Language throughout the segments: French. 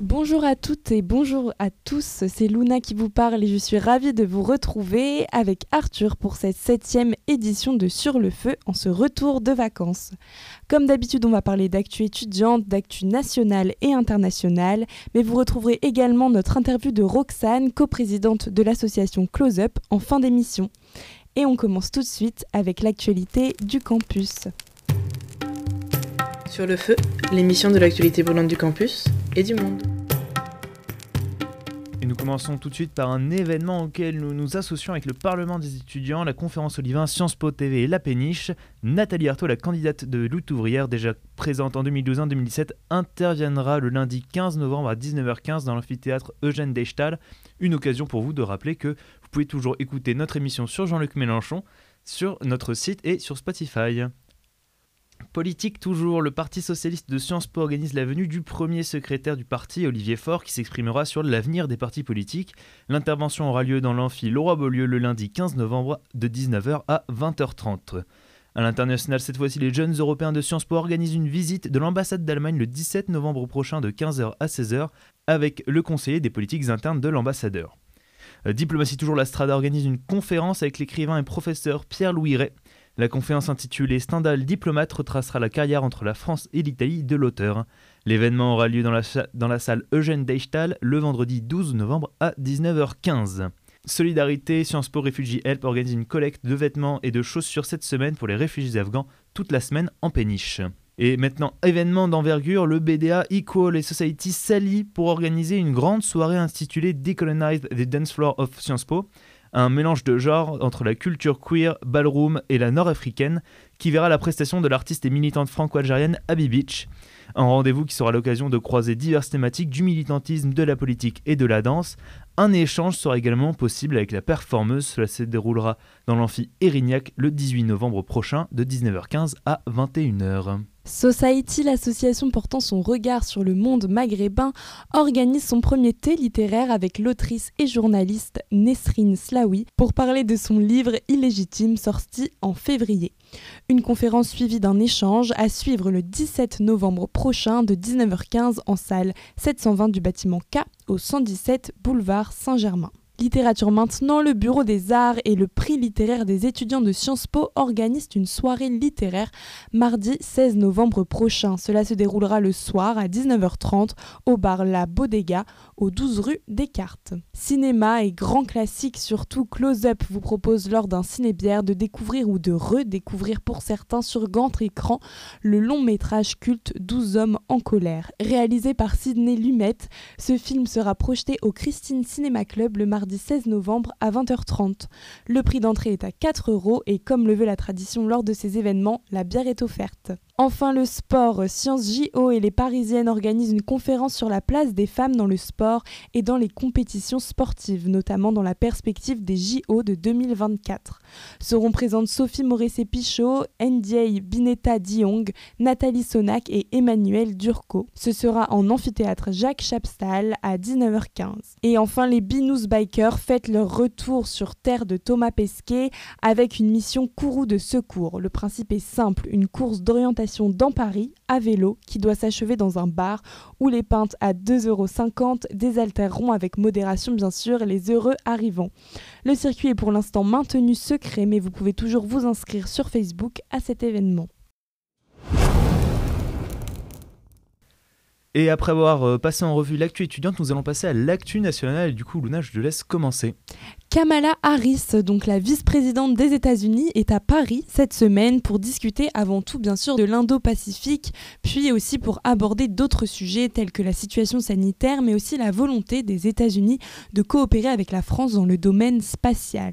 Bonjour à toutes et bonjour à tous, c'est Luna qui vous parle et je suis ravie de vous retrouver avec Arthur pour cette septième édition de Sur le Feu en ce retour de vacances. Comme d'habitude, on va parler d'actu étudiante, d'actu nationale et internationale, mais vous retrouverez également notre interview de Roxane, coprésidente de l'association Close Up, en fin d'émission. Et on commence tout de suite avec l'actualité du campus. Sur le feu, l'émission de l'actualité brûlante du campus et du monde. Et nous commençons tout de suite par un événement auquel nous nous associons avec le Parlement des étudiants, la conférence Olivain, Sciences Po TV et La Péniche. Nathalie Arthaud, la candidate de lutte ouvrière, déjà présente en 2012 et en 2017, interviendra le lundi 15 novembre à 19h15 dans l'amphithéâtre Eugène Dechtal. Une occasion pour vous de rappeler que vous pouvez toujours écouter notre émission sur Jean-Luc Mélenchon sur notre site et sur Spotify. Politique toujours, le Parti socialiste de Sciences Po organise la venue du premier secrétaire du parti, Olivier Faure, qui s'exprimera sur l'avenir des partis politiques. L'intervention aura lieu dans l'amphi Laurent-Beaulieu le lundi 15 novembre de 19h à 20h30. À l'international, cette fois-ci, les jeunes européens de Sciences Po organisent une visite de l'ambassade d'Allemagne le 17 novembre prochain de 15h à 16h avec le conseiller des politiques internes de l'ambassadeur. Euh, Diplomatie toujours, la Strada organise une conférence avec l'écrivain et professeur Pierre-Louis Ray la conférence intitulée Stendhal diplomate retracera la carrière entre la France et l'Italie de l'auteur. L'événement aura lieu dans la, salle Eugène Deichtal le vendredi 12 novembre à 19h15. Solidarité, Sciences Po Refugee Help organise une collecte de vêtements et de chaussures cette semaine pour les réfugiés afghans toute la semaine en péniche. Et maintenant, événement d'envergure, le BDA Equal et Society s'allient pour organiser une grande soirée intitulée Decolonize the Dance Floor of Sciences Po un mélange de genres entre la culture queer, ballroom et la nord-africaine, qui verra la prestation de l'artiste et militante franco-algérienne Abby Beach. Un rendez-vous qui sera l'occasion de croiser diverses thématiques du militantisme, de la politique et de la danse. Un échange sera également possible avec la performeuse. Cela se déroulera dans l'amphi Erignac le 18 novembre prochain de 19h15 à 21h. Society, l'association portant son regard sur le monde maghrébin, organise son premier thé littéraire avec l'autrice et journaliste Nesrine Slaoui pour parler de son livre Illégitime sorti en février. Une conférence suivie d'un échange à suivre le 17 novembre prochain de 19h15 en salle 720 du bâtiment K au 117 boulevard Saint-Germain. Littérature maintenant, le Bureau des Arts et le Prix littéraire des étudiants de Sciences Po organisent une soirée littéraire mardi 16 novembre prochain. Cela se déroulera le soir à 19h30 au bar La Bodega, au 12 rue Descartes. Cinéma et grand classique, surtout Close Up, vous propose lors d'un ciné-bière de découvrir ou de redécouvrir pour certains sur grand écran le long métrage culte 12 hommes en colère. Réalisé par Sidney Lumet, ce film sera projeté au Christine Cinéma Club le mardi 16 novembre à 20h30. Le prix d'entrée est à 4 euros et comme le veut la tradition lors de ces événements, la bière est offerte. Enfin, le sport. Sciences JO et les Parisiennes organisent une conférence sur la place des femmes dans le sport et dans les compétitions sportives, notamment dans la perspective des JO de 2024. Seront présentes Sophie Moressé-Pichot, Ndiaye Bineta Diong, Nathalie Sonac et Emmanuel Durco. Ce sera en amphithéâtre Jacques Chapstal à 19h15. Et enfin, les Binous Bikers fêtent leur retour sur terre de Thomas Pesquet avec une mission Kourou de secours. Le principe est simple, une course d'orientation dans Paris à vélo qui doit s'achever dans un bar où les pintes à 2,50€ désaltéreront avec modération bien sûr les heureux arrivants. Le circuit est pour l'instant maintenu secret mais vous pouvez toujours vous inscrire sur Facebook à cet événement. Et après avoir euh, passé en revue l'actu étudiante, nous allons passer à l'actu nationale. Et du coup, Luna, je te laisse commencer. Kamala Harris, donc la vice-présidente des États-Unis, est à Paris cette semaine pour discuter avant tout bien sûr de l'Indo-Pacifique, puis aussi pour aborder d'autres sujets tels que la situation sanitaire, mais aussi la volonté des États-Unis de coopérer avec la France dans le domaine spatial.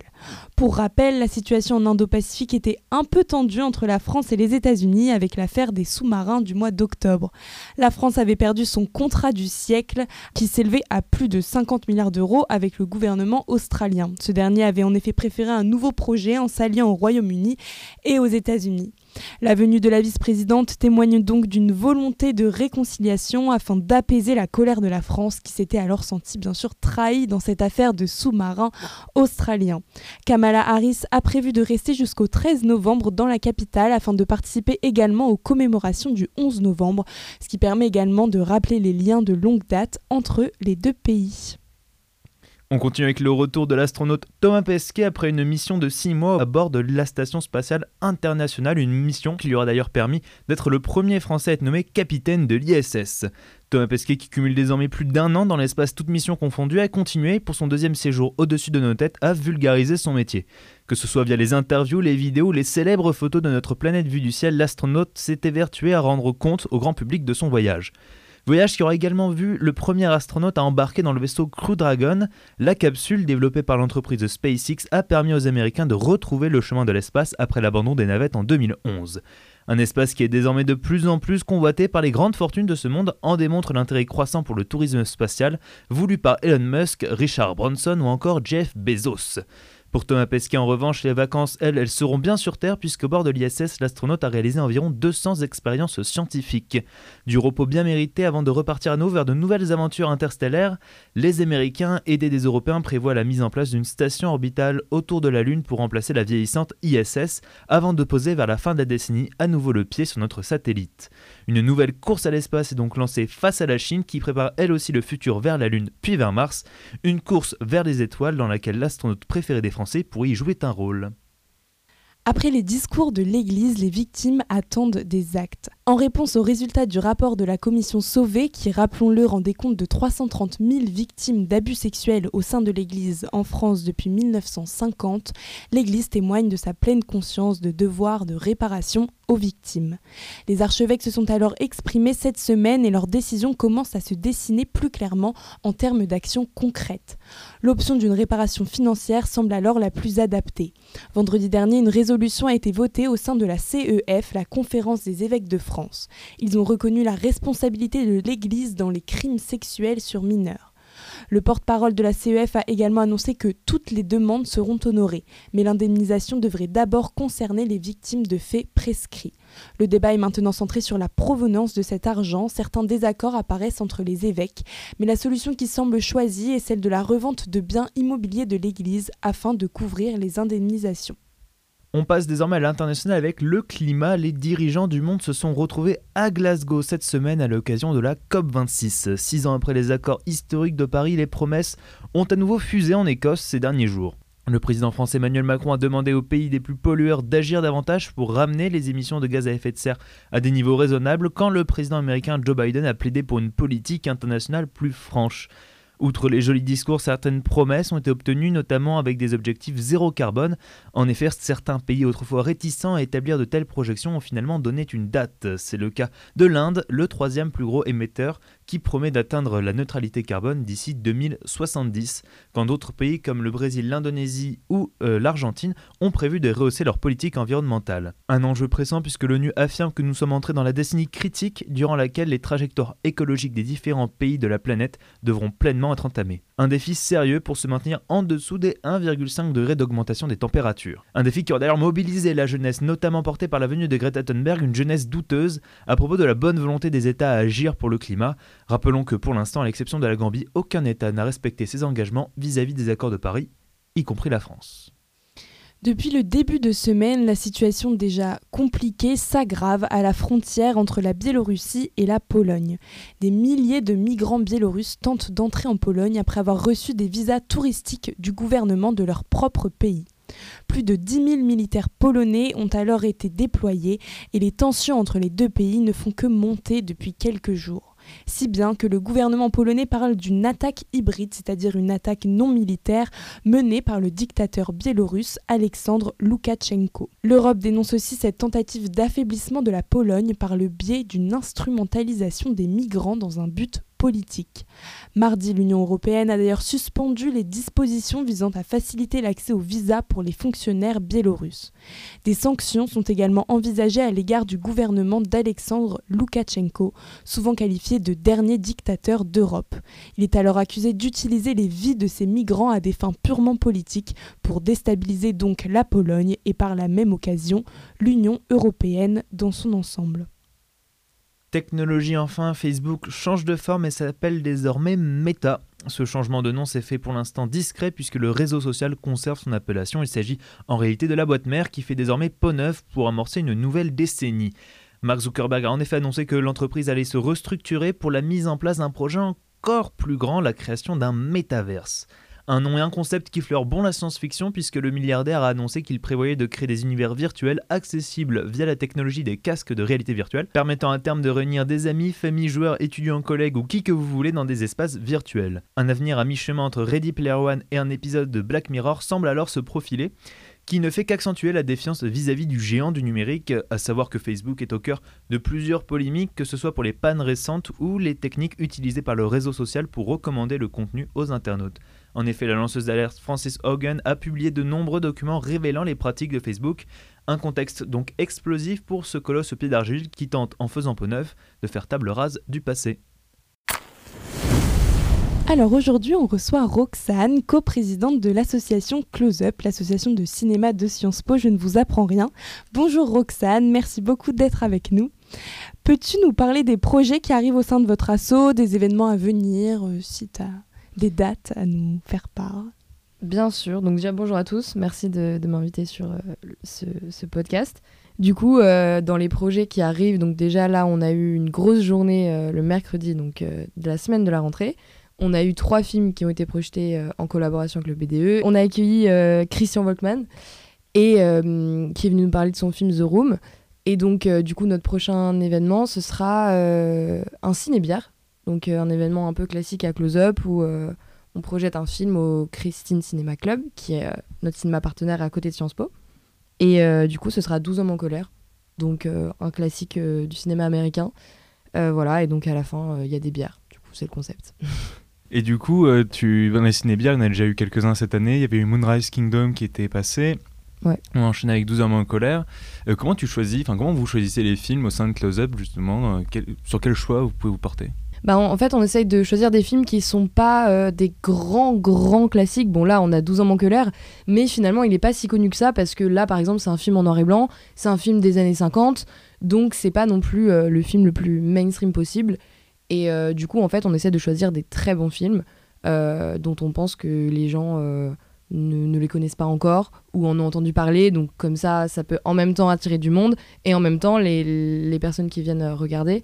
Pour rappel, la situation en Indo-Pacifique était un peu tendue entre la France et les États-Unis avec l'affaire des sous-marins du mois d'octobre. La France avait perdu son contrat du siècle qui s'élevait à plus de 50 milliards d'euros avec le gouvernement australien. Australien. Ce dernier avait en effet préféré un nouveau projet en s'alliant au Royaume-Uni et aux États-Unis. La venue de la vice-présidente témoigne donc d'une volonté de réconciliation afin d'apaiser la colère de la France qui s'était alors sentie bien sûr trahie dans cette affaire de sous-marin australien. Kamala Harris a prévu de rester jusqu'au 13 novembre dans la capitale afin de participer également aux commémorations du 11 novembre, ce qui permet également de rappeler les liens de longue date entre les deux pays. On continue avec le retour de l'astronaute Thomas Pesquet après une mission de 6 mois à bord de la Station Spatiale Internationale, une mission qui lui aura d'ailleurs permis d'être le premier Français à être nommé capitaine de l'ISS. Thomas Pesquet, qui cumule désormais plus d'un an dans l'espace toute mission confondue, a continué pour son deuxième séjour au-dessus de nos têtes à vulgariser son métier. Que ce soit via les interviews, les vidéos, les célèbres photos de notre planète vue du ciel, l'astronaute s'est évertué à rendre compte au grand public de son voyage. Voyage qui aura également vu le premier astronaute à embarquer dans le vaisseau Crew Dragon. La capsule développée par l'entreprise SpaceX a permis aux Américains de retrouver le chemin de l'espace après l'abandon des navettes en 2011. Un espace qui est désormais de plus en plus convoité par les grandes fortunes de ce monde en démontre l'intérêt croissant pour le tourisme spatial voulu par Elon Musk, Richard Branson ou encore Jeff Bezos. Pour Thomas Pesquet, en revanche, les vacances, elles, elles seront bien sur Terre, puisque bord de l'ISS, l'astronaute a réalisé environ 200 expériences scientifiques. Du repos bien mérité avant de repartir à nouveau vers de nouvelles aventures interstellaires, les Américains, aidés des Européens, prévoient la mise en place d'une station orbitale autour de la Lune pour remplacer la vieillissante ISS, avant de poser vers la fin de la décennie à nouveau le pied sur notre satellite. Une nouvelle course à l'espace est donc lancée face à la Chine, qui prépare elle aussi le futur vers la Lune puis vers Mars, une course vers les étoiles dans laquelle l'astronaute préféré des Y jouer un rôle. Après les discours de l'Église, les victimes attendent des actes. En réponse aux résultats du rapport de la commission Sauvé, qui, rappelons-le, rendait compte de 330 000 victimes d'abus sexuels au sein de l'Église en France depuis 1950, l'Église témoigne de sa pleine conscience de devoir de réparation aux victimes. Les archevêques se sont alors exprimés cette semaine et leur décision commence à se dessiner plus clairement en termes d'actions concrètes. L'option d'une réparation financière semble alors la plus adaptée. Vendredi dernier, une résolution a été votée au sein de la CEF, la Conférence des évêques de France. Ils ont reconnu la responsabilité de l'Église dans les crimes sexuels sur mineurs. Le porte-parole de la CEF a également annoncé que toutes les demandes seront honorées, mais l'indemnisation devrait d'abord concerner les victimes de faits prescrits. Le débat est maintenant centré sur la provenance de cet argent. Certains désaccords apparaissent entre les évêques, mais la solution qui semble choisie est celle de la revente de biens immobiliers de l'Église afin de couvrir les indemnisations. On passe désormais à l'international avec le climat. Les dirigeants du monde se sont retrouvés à Glasgow cette semaine à l'occasion de la COP26. Six ans après les accords historiques de Paris, les promesses ont à nouveau fusé en Écosse ces derniers jours. Le président français Emmanuel Macron a demandé aux pays les plus pollueurs d'agir davantage pour ramener les émissions de gaz à effet de serre à des niveaux raisonnables quand le président américain Joe Biden a plaidé pour une politique internationale plus franche. Outre les jolis discours, certaines promesses ont été obtenues, notamment avec des objectifs zéro carbone. En effet, certains pays autrefois réticents à établir de telles projections ont finalement donné une date. C'est le cas de l'Inde, le troisième plus gros émetteur, qui promet d'atteindre la neutralité carbone d'ici 2070, quand d'autres pays comme le Brésil, l'Indonésie ou euh, l'Argentine ont prévu de rehausser leur politique environnementale. Un enjeu pressant puisque l'ONU affirme que nous sommes entrés dans la décennie critique durant laquelle les trajectoires écologiques des différents pays de la planète devront pleinement être entamées. Un défi sérieux pour se maintenir en dessous des 1,5 degrés d'augmentation des températures. Un défi qui aura d'ailleurs mobilisé la jeunesse, notamment portée par la venue de Greta Thunberg, une jeunesse douteuse à propos de la bonne volonté des États à agir pour le climat. Rappelons que pour l'instant, à l'exception de la Gambie, aucun État n'a respecté ses engagements vis-à-vis des accords de Paris, y compris la France. Depuis le début de semaine, la situation déjà compliquée s'aggrave à la frontière entre la Biélorussie et la Pologne. Des milliers de migrants biélorusses tentent d'entrer en Pologne après avoir reçu des visas touristiques du gouvernement de leur propre pays. Plus de 10 000 militaires polonais ont alors été déployés et les tensions entre les deux pays ne font que monter depuis quelques jours si bien que le gouvernement polonais parle d'une attaque hybride, c'est-à-dire une attaque non militaire menée par le dictateur biélorusse Alexandre Loukachenko. L'Europe dénonce aussi cette tentative d'affaiblissement de la Pologne par le biais d'une instrumentalisation des migrants dans un but politique. Mardi, l'Union européenne a d'ailleurs suspendu les dispositions visant à faciliter l'accès aux visas pour les fonctionnaires biélorusses. Des sanctions sont également envisagées à l'égard du gouvernement d'Alexandre Loukachenko, souvent qualifié de dernier dictateur d'Europe. Il est alors accusé d'utiliser les vies de ces migrants à des fins purement politiques pour déstabiliser donc la Pologne et par la même occasion l'Union européenne dans son ensemble. Technologie enfin, Facebook change de forme et s'appelle désormais Meta. Ce changement de nom s'est fait pour l'instant discret puisque le réseau social conserve son appellation. Il s'agit en réalité de la boîte mère qui fait désormais peau neuve pour amorcer une nouvelle décennie. Mark Zuckerberg a en effet annoncé que l'entreprise allait se restructurer pour la mise en place d'un projet encore plus grand, la création d'un métaverse. Un nom et un concept qui fleurent bon la science-fiction puisque le milliardaire a annoncé qu'il prévoyait de créer des univers virtuels accessibles via la technologie des casques de réalité virtuelle, permettant à terme de réunir des amis, familles, joueurs, étudiants, collègues ou qui que vous voulez dans des espaces virtuels. Un avenir à mi-chemin entre Ready Player One et un épisode de Black Mirror semble alors se profiler qui ne fait qu'accentuer la défiance vis-à-vis du géant du numérique, à savoir que Facebook est au cœur de plusieurs polémiques, que ce soit pour les pannes récentes ou les techniques utilisées par le réseau social pour recommander le contenu aux internautes. En effet, la lanceuse d'alerte Francis Hogan a publié de nombreux documents révélant les pratiques de Facebook, un contexte donc explosif pour ce colosse au pied d'argile qui tente, en faisant peau neuve, de faire table rase du passé. Alors aujourd'hui, on reçoit Roxane, coprésidente de l'association Close Up, l'association de cinéma de Sciences Po. Je ne vous apprends rien. Bonjour Roxane, merci beaucoup d'être avec nous. Peux-tu nous parler des projets qui arrivent au sein de votre asso, des événements à venir, euh, si tu des dates à nous faire part Bien sûr. Donc déjà bonjour à tous. Merci de, m'inviter sur euh, ce, podcast. Du coup, euh, dans les projets qui arrivent, donc déjà là, on a eu une grosse journée le mercredi, donc de la semaine de la rentrée. On a eu trois films qui ont été projetés euh, en collaboration avec le BDE. On a accueilli euh, Christian Volkmann et euh, qui est venu nous parler de son film The Room. Et donc, du coup, notre prochain événement, ce sera un ciné-bière. Donc, un événement un peu classique à close-up où on projette un film au Christine Cinema Club, qui est notre cinéma partenaire à côté de Sciences Po. Et du coup, ce sera 12 hommes en colère. Donc, un classique du cinéma américain. voilà, et donc à la fin, il y a des bières. Du coup, c'est le concept. Et du coup, euh, tu dans les ciné-bières, il y en a déjà eu quelques-uns cette année. Il y avait eu Moonrise Kingdom qui était passé. Ouais. On enchaîné avec 12 hommes en colère. Euh, comment tu choisis, enfin comment vous choisissez les films au sein de Close Up justement euh, Sur quel choix vous pouvez vous porter? Bah, en fait, on essaye de choisir des films qui sont pas des grands, grands classiques. Bon, là, on a 12 hommes en colère, mais finalement, il n'est pas si connu que ça parce que là, par exemple, c'est un film en noir et blanc, c'est un film des années 50, donc c'est pas non plus le film le plus mainstream possible. Et euh, du coup, en fait, on essaie de choisir des très bons films euh, dont on pense que les gens euh, ne, les connaissent pas encore ou en ont entendu parler. Donc, comme ça, ça peut en même temps attirer du monde et en même temps, les, les personnes qui viennent regarder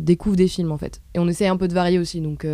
découvrent des films, en fait. Et on essaie un peu de varier aussi. Donc,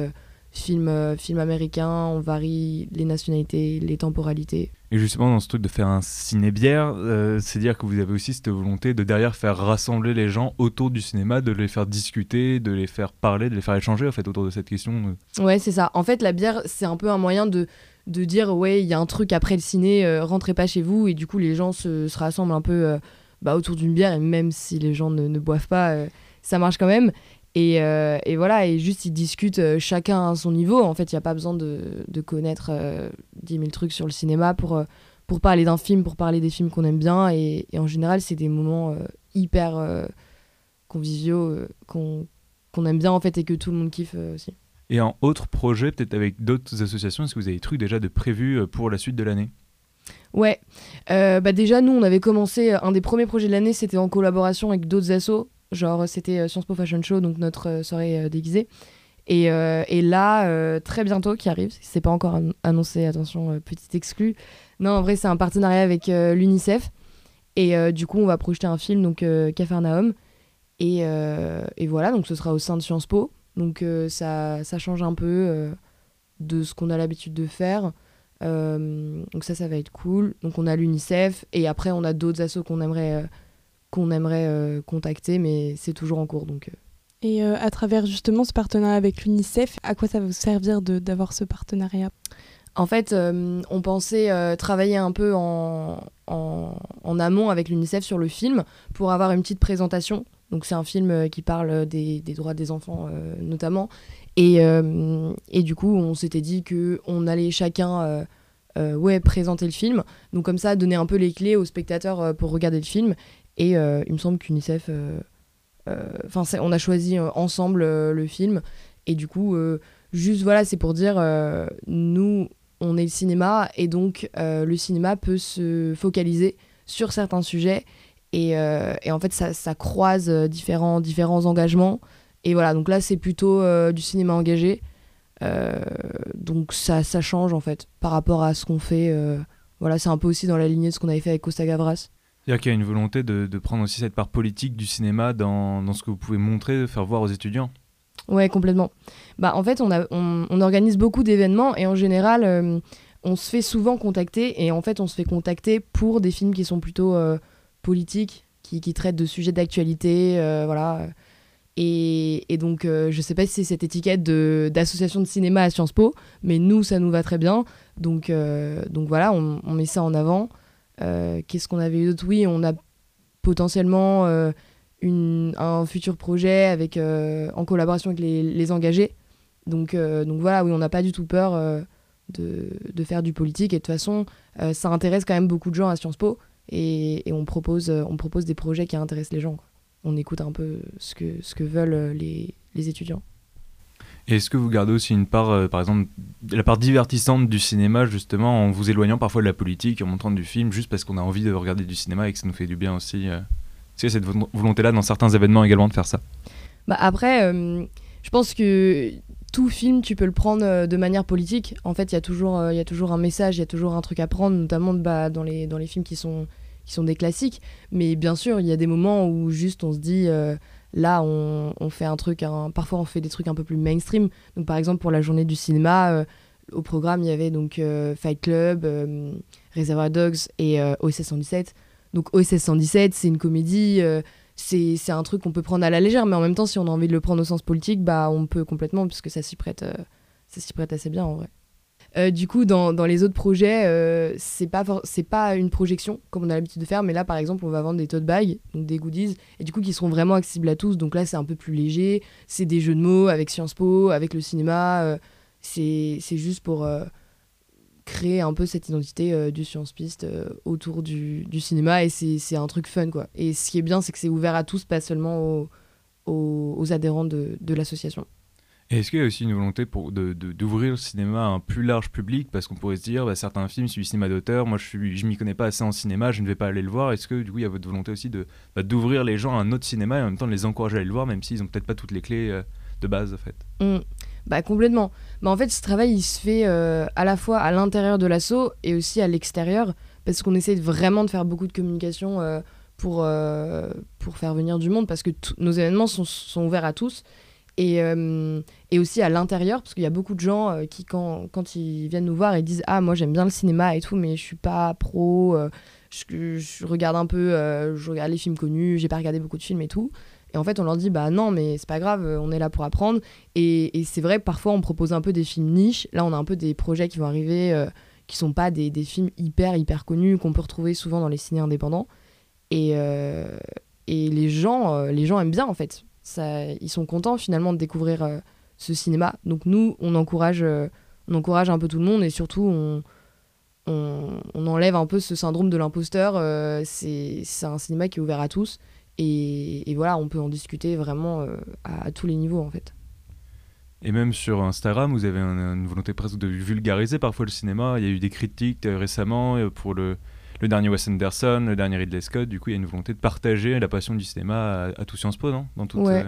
film, film américain, on varie les nationalités, les temporalités. Et justement, dans ce truc de faire un ciné-bière, euh, c'est dire que vous avez aussi cette volonté de derrière faire rassembler les gens autour du cinéma, de les faire discuter, de les faire parler, de les faire échanger en fait autour de cette question. Ouais, c'est ça. En fait, la bière, c'est un peu un moyen de, de dire ouais, il y a un truc après le ciné, euh, rentrez pas chez vous, et du coup, les gens se, se rassemblent un peu euh, bah, autour d'une bière, et même si les gens ne, boivent pas, ça marche quand même. Et, et, voilà, et juste ils discutent chacun à son niveau. En fait, il n'y a pas besoin de, connaître 10 000 trucs sur le cinéma pour, euh, parler d'un film, pour parler des films qu'on aime bien. Et, en général, c'est des moments euh, hyper euh, conviviaux qu'on aime bien en fait et que tout le monde kiffe aussi. Et en autre projet, peut-être avec d'autres associations, est-ce que vous avez des trucs déjà de prévus pour la suite de l'année? Ouais, bah déjà nous on avait commencé, un des premiers projets de l'année c'était en collaboration avec d'autres assos, genre c'était Sciences Po Fashion Show, donc notre soirée déguisée. Et, euh, et là, euh, très bientôt, qui arrive, c'est pas encore annoncé, attention, euh, petit exclu. Non, en vrai, c'est un partenariat avec l'UNICEF. Et du coup, on va projeter un film, donc Cafarnaum. Et, et voilà, donc ce sera au sein de Sciences Po. Donc ça, ça change un peu de ce qu'on a l'habitude de faire. donc ça, ça va être cool. Donc on a l'UNICEF et après on a d'autres assos qu'on aimerait, qu'on aimerait contacter, mais c'est toujours en cours. Donc et euh, à travers justement ce partenariat avec l'UNICEF, à quoi ça va vous servir d'avoir ce partenariat? En fait, euh, on pensait euh, travailler un peu en, en, amont avec l'UNICEF sur le film pour avoir une petite présentation. Donc c'est un film qui parle des, droits des enfants notamment. Et, et, du coup, on s'était dit que on allait chacun ouais, présenter le film. Donc comme ça, donner un peu les clés aux spectateurs pour regarder le film. Et il me semble qu'UNICEF... Enfin, on a choisi ensemble le film. Et du coup, juste voilà, c'est pour dire, nous, on est le cinéma et donc euh, le cinéma peut se focaliser sur certains sujets et, euh, en fait ça, croise euh, différents, différents engagements. Et voilà donc là c'est plutôt du cinéma engagé. Donc ça, ça change en fait par rapport à ce qu'on fait voilà c'est un peu aussi dans la lignée de ce qu'on avait fait avec Costa Gavras. C'est-à-dire qu'il y a une volonté de, prendre aussi cette part politique du cinéma dans, dans ce que vous pouvez montrer, de faire voir aux étudiants. Ouais, complètement. Bah, en fait, on, a, on, organise beaucoup d'événements et en général, euh, on se fait souvent contacter. Et en fait, on se fait contacter pour des films qui sont plutôt euh, politiques, qui, qui, traitent de sujets d'actualité, euh, voilà. Et, et donc, je sais pas si c'est cette étiquette d'association de, cinéma à Sciences Po, mais nous, ça nous va très bien. Donc, donc voilà, on, met ça en avant. Qu'est-ce qu'on avait d'autre? Oui, on a potentiellement un futur projet avec, euh, en collaboration avec les, engagés. Donc, euh, donc voilà, oui, on n'a pas du tout peur euh, de, de, faire du politique. Et de toute façon, ça intéresse quand même beaucoup de gens à Sciences Po. Et, et on, propose, on propose des projets qui intéressent les gens. On écoute un peu ce que, ce que veulent les, les étudiants. Et est-ce que vous gardez aussi une part, par exemple, la part divertissante du cinéma, justement, en vous éloignant parfois de la politique, en montrant du film, juste parce qu'on a envie de regarder du cinéma et que ça nous fait du bien aussi est-ce qu'il y a cette volonté-là dans certains événements également de faire ça? Bah Après, euh, je pense que tout film, tu peux le prendre euh, de manière politique. En fait, il y, a toujours, euh, y a toujours un message, il y a toujours un truc à prendre, notamment bah, dans, les, dans les films qui sont, qui sont des classiques. Mais bien sûr, il y a des moments où juste on se dit, là, on, on, fait un truc, parfois on fait des trucs un peu plus mainstream. Donc par exemple, pour la journée du cinéma, au programme, il y avait donc Fight Club, Reservoir Dogs et OSS 117. Donc OSS 117, c'est une comédie, euh, c'est un truc qu'on peut prendre à la légère, mais en même temps, si on a envie de le prendre au sens politique, bah on peut complètement, puisque ça s'y prête, euh, ça s'y prête assez bien en vrai. Euh, du coup, dans, dans, les autres projets, c'est pas c'est pas une projection comme on a l'habitude de faire, mais là, par exemple, on va vendre des tote bags, donc des goodies, et du coup, qui seront vraiment accessibles à tous. Donc là, c'est un peu plus léger. C'est des jeux de mots avec Sciences Po, avec le cinéma. c'est juste pour créer un peu cette identité euh, du science piste euh, autour du, du, cinéma et c'est un truc fun quoi. Et ce qui est bien c'est que c'est ouvert à tous, pas seulement aux, aux, adhérents de, de l'association. Et est-ce qu'il y a aussi une volonté pour d'ouvrir le cinéma à un plus large public? Parce qu'on pourrait se dire, bah, certains films, c'est du cinéma d'auteur, moi je ne je m'y connais pas assez en cinéma, je ne vais pas aller le voir. Est-ce que du coup il y a votre volonté aussi bah, d'ouvrir les gens à un autre cinéma et en même temps de les encourager à aller le voir, même s'ils n'ont peut-être pas toutes les clés euh, de base en fait? Mmh. Bah complètement. Mais en fait, ce travail, il se fait euh, à la fois à l'intérieur de l'assaut et aussi à l'extérieur, parce qu'on essaie vraiment de faire beaucoup de communication euh, pour, euh, pour faire venir du monde, parce que nos événements sont, sont, ouverts à tous. Et, et aussi à l'intérieur, parce qu'il y a beaucoup de gens qui, quand, quand ils viennent nous voir, ils disent Ah, moi j'aime bien le cinéma et tout, mais je suis pas pro, je, je, regarde un peu, je regarde les films connus, j'ai pas regardé beaucoup de films et tout. Et en fait, on leur dit, bah non, mais c'est pas grave, on est là pour apprendre. Et, c'est vrai, parfois, on propose un peu des films niches. Là, on a un peu des projets qui vont arriver euh, qui sont pas des, films hyper, hyper connus qu'on peut retrouver souvent dans les ciné indépendants. Et, euh, les, gens, euh, les gens aiment bien, en fait. Ça, ils sont contents, finalement, de découvrir ce cinéma. Donc, nous, on encourage, on encourage un peu tout le monde et surtout, on. On, on enlève un peu ce syndrome de l'imposteur. c'est un cinéma qui est ouvert à tous. Et, voilà, on peut en discuter vraiment euh, à, tous les niveaux en fait. Et même sur Instagram, vous avez une volonté presque de vulgariser parfois le cinéma. Il y a eu des critiques euh, récemment euh, pour le, le, dernier Wes Anderson, le dernier Ridley Scott. Du coup, il y a une volonté de partager la passion du cinéma à, tout Sciences Po, non? Dans toute, ouais.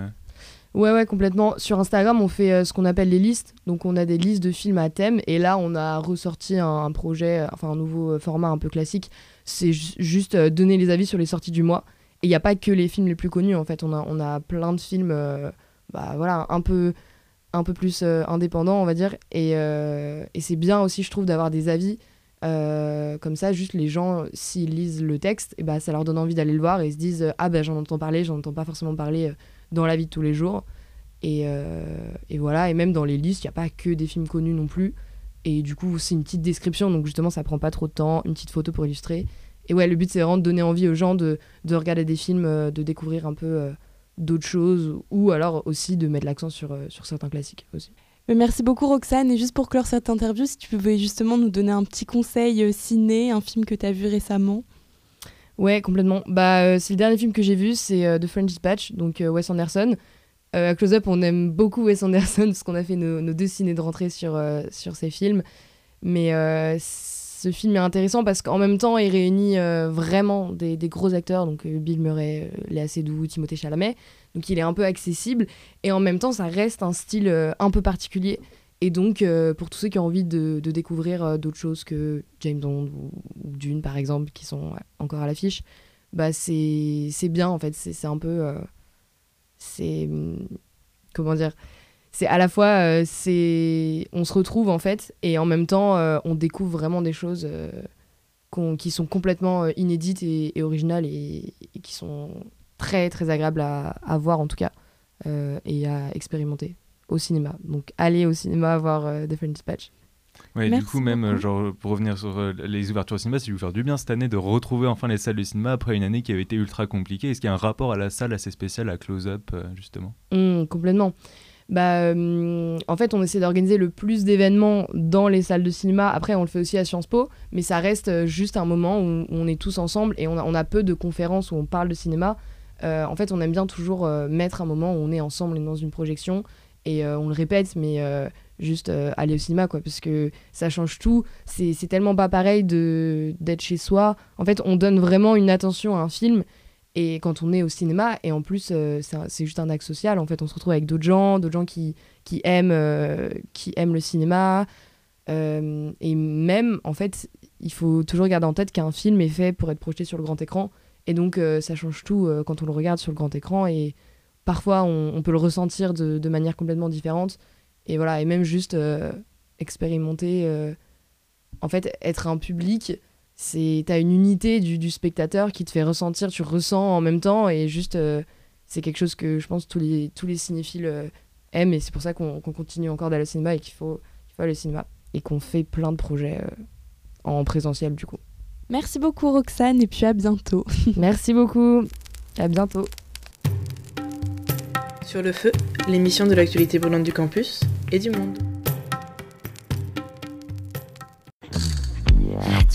ouais. ouais, complètement. Sur Instagram, on fait ce qu'on appelle les listes. Donc, on a des listes de films à thème. Et là, on a ressorti un, un projet, enfin un nouveau format un peu classique. C'est juste donner les avis sur les sorties du mois. Il n'y a pas que les films les plus connus, en fait. On a, on a plein de films, euh, bah, voilà, un peu, un peu plus euh, indépendants, on va dire. Et, euh, et c'est bien aussi, je trouve, d'avoir des avis. comme ça, juste les gens, s'ils lisent le texte, et bah, ça leur donne envie d'aller le voir et ils se disent Ah, ben j'en entends parler, j'en entends pas forcément parler dans la vie de tous les jours. Et, et voilà, et même dans les listes, il n'y a pas que des films connus non plus. Et du coup, c'est une petite description, donc justement, ça prend pas trop de temps, une petite photo pour illustrer. Et ouais, le but, c'est vraiment de donner envie aux gens de, de regarder des films, euh, de découvrir un peu euh, d'autres choses ou alors aussi de mettre l'accent sur, sur certains classiques aussi. Merci beaucoup Roxane et juste pour clore cette interview, si tu pouvais justement nous donner un petit conseil ciné, un film que tu as vu récemment. Ouais, complètement. Bah, c'est le dernier film que j'ai vu, c'est The French Dispatch, donc Wes Anderson. à Close Up, on aime beaucoup Wes Anderson parce qu'on a fait nos, nos, deux ciné de rentrée sur, sur ses films. Mais ce film est intéressant parce qu'en même temps, il réunit euh, vraiment des, gros acteurs, donc euh, Bill Murray, euh, Léa Seydoux, Timothée Chalamet. Donc il est un peu accessible et en même temps, ça reste un style un peu particulier. Et donc, pour tous ceux qui ont envie de, découvrir d'autres choses que James Bond ou, Dune, par exemple, qui sont encore à l'affiche, bah c'est bien en fait. C'est un peu. c'est. Comment dire c'est à la fois euh, c'est on se retrouve en fait et en même temps euh, on découvre vraiment des choses euh, qui sont complètement inédites et, originales et, qui sont très très agréables à, voir en tout cas et à expérimenter au cinéma. Donc allez au cinéma voir The Friend Dispatch. Ouais, du coup, même, genre, pour revenir sur les ouvertures au cinéma, c'est vous faire du bien cette année de retrouver enfin les salles de cinéma après une année qui avait été ultra compliquée. Est-ce qu'il y a un rapport à la salle assez spécial, à Close Up, justement? Mmh, Complètement bah, euh, en fait, on essaie d'organiser le plus d'événements dans les salles de cinéma. Après, on le fait aussi à Sciences Po, mais ça reste euh, juste un moment où on est tous ensemble et on a, peu de conférences où on parle de cinéma. Euh, en fait, on aime bien toujours mettre un moment où on est ensemble dans une projection et on le répète, mais juste aller au cinéma, quoi, parce que ça change tout. C'est tellement pas pareil d'être chez soi. En fait, on donne vraiment une attention à un film et quand on est au cinéma, et en plus, euh, c'est juste un acte social, en fait, on se retrouve avec d'autres gens, d'autres gens qui, qui, aiment, euh, qui aiment le cinéma. Euh, et même, en fait, il faut toujours garder en tête qu'un film est fait pour être projeté sur le grand écran. Et donc, ça change tout quand on le regarde sur le grand écran. Et parfois, on, peut le ressentir de, de, manière complètement différente. Et voilà, et même juste expérimenter, en fait, être un public c'est t'as une unité du, spectateur qui te fait ressentir, tu ressens en même temps et juste euh, c'est quelque chose que je pense tous les tous les cinéphiles euh, aiment et c'est pour ça qu'on continue encore d'aller au cinéma et qu'il faut, faut aller au cinéma et qu'on fait plein de projets euh, en présentiel du coup. Merci beaucoup Roxane et puis à bientôt. Merci beaucoup. À bientôt. Sur le feu, l'émission de l'actualité brûlante du campus et du monde.